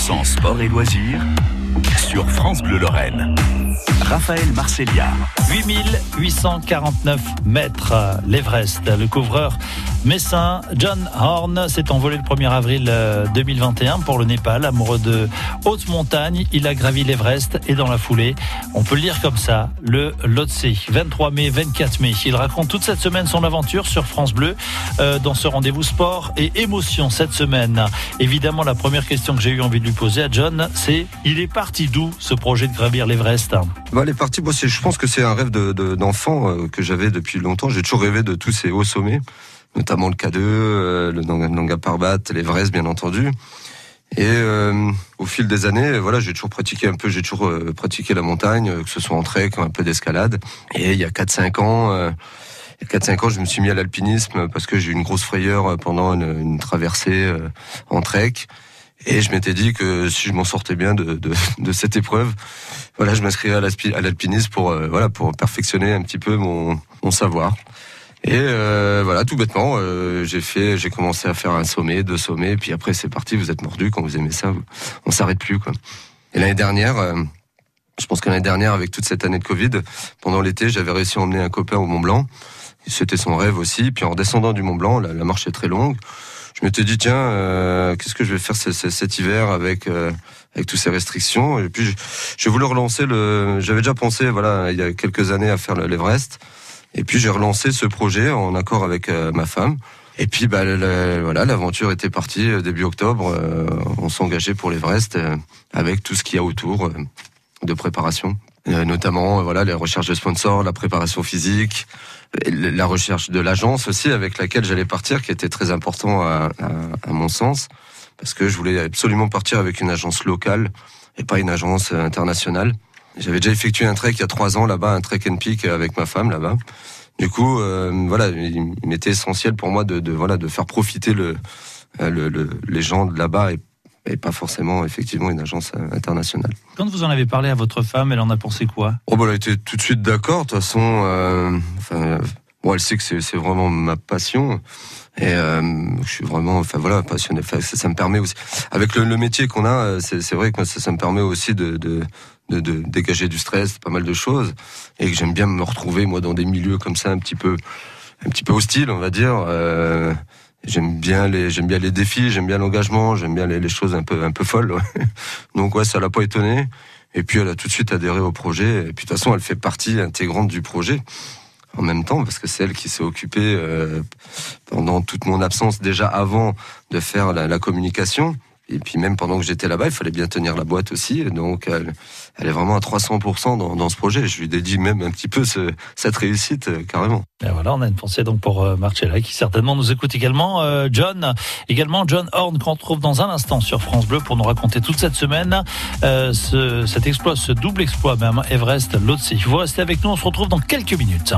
100% sport et loisirs sur France Bleu Lorraine. Raphaël Marcellia. 8849 mètres, l'Everest. Le couvreur messin John Horn s'est envolé le 1er avril 2021 pour le Népal. Amoureux de haute montagne, il a gravi l'Everest et dans la foulée, on peut le lire comme ça, le Lhotse. 23 mai, 24 mai. Il raconte toute cette semaine son aventure sur France Bleu euh, dans ce rendez-vous sport et émotion cette semaine. Évidemment, la première question que j'ai eu envie de poser à John, c'est il est parti d'où ce projet de gravir l'Everest? Bah, Les parties, bon, je pense que c'est un rêve d'enfant de, que j'avais depuis longtemps. J'ai toujours rêvé de tous ces hauts sommets, notamment le K2, euh, le Nanga Parbat, l'Everest, bien entendu. Et euh, au fil des années, voilà, j'ai toujours pratiqué un peu, j'ai toujours euh, pratiqué la montagne, que ce soit en trek, un peu d'escalade. Et il y a 4-5 ans, euh, il y a 4-5 ans, je me suis mis à l'alpinisme parce que j'ai eu une grosse frayeur pendant une traversée en trek. Et je m'étais dit que si je m'en sortais bien de, de, de, cette épreuve, voilà, je m'inscrirais à l'alpinisme pour euh, voilà pour perfectionner un petit peu mon, mon savoir. Et euh, voilà, tout bêtement, euh, j'ai fait, j'ai commencé à faire un sommet, deux sommets, puis après c'est parti. Vous êtes mordu quand vous aimez ça, on s'arrête plus quoi. Et l'année dernière, euh, je pense que l'année dernière, avec toute cette année de Covid, pendant l'été, j'avais réussi à emmener un copain au Mont Blanc. C'était son rêve aussi. Puis en descendant du Mont Blanc, la, la marche est très longue je m'étais dit tiens, euh, qu'est-ce que je vais faire cet hiver avec euh, avec toutes ces restrictions? Et puis j'ai voulu relancer le. J'avais déjà pensé voilà il y a quelques années à faire l'Everest. Et puis j'ai relancé ce projet en accord avec euh, ma femme. Et puis bah voilà l'aventure était partie début octobre. on s'engageait pour l'Everest avec tout ce qu'il y a autour de préparation. Euh, notamment voilà les recherches de sponsors, la préparation physique, la recherche de l'agence aussi avec laquelle j'allais partir, qui était très important à, à, mon sens, parce que je voulais absolument partir avec une agence locale et pas une agence internationale. J'avais déjà effectué un trek il y a trois ans là-bas, un trek and peak avec ma femme là-bas. Du coup, euh, voilà, il m'était essentiel pour moi de, de, voilà de faire profiter le, le, le les gens de là-bas et et pas forcément effectivement une agence euh, internationale. Quand vous en avez parlé à votre femme, elle en a pensé quoi? Oh bah elle était tout de suite d'accord. De toute façon, euh, enfin, bon, elle sait que c'est vraiment ma passion. Et euh, je suis vraiment, enfin voilà, passionné. Enfin, ça, ça me permet aussi, avec le, le métier qu'on a, c'est vrai que ça, ça, me permet aussi de, de, de, de, dégager du stress, pas mal de choses, et que j'aime bien me retrouver moi dans des milieux comme ça, un petit peu, un petit peu hostiles, on va dire. Euh, J'aime bien les j'aime bien les défis, j'aime bien l'engagement, j'aime bien les, les, choses un peu un peu folles. Donc ouais, ça l'a pas étonné. Et puis elle a tout de suite adhéré au projet. Et puis de toute façon, elle fait partie intégrante du projet en même temps parce que c'est elle qui s'est occupée euh, pendant toute mon absence déjà avant de faire la, la communication. Et puis même pendant que j'étais là-bas, il fallait bien tenir la boîte aussi. Donc elle, est vraiment à 300% dans, ce projet. Je lui dédie même un petit peu ce, cette réussite euh, carrément. Et voilà, on a une pensée donc pour euh, Marcella qui certainement nous écoute également. Euh, John, également John Horn qu'on retrouve dans un instant sur France Bleu pour nous raconter toute cette semaine euh, ce, cet exploit, ce double exploit même Everest, l'autre Vous restez avec nous, on se retrouve dans quelques minutes.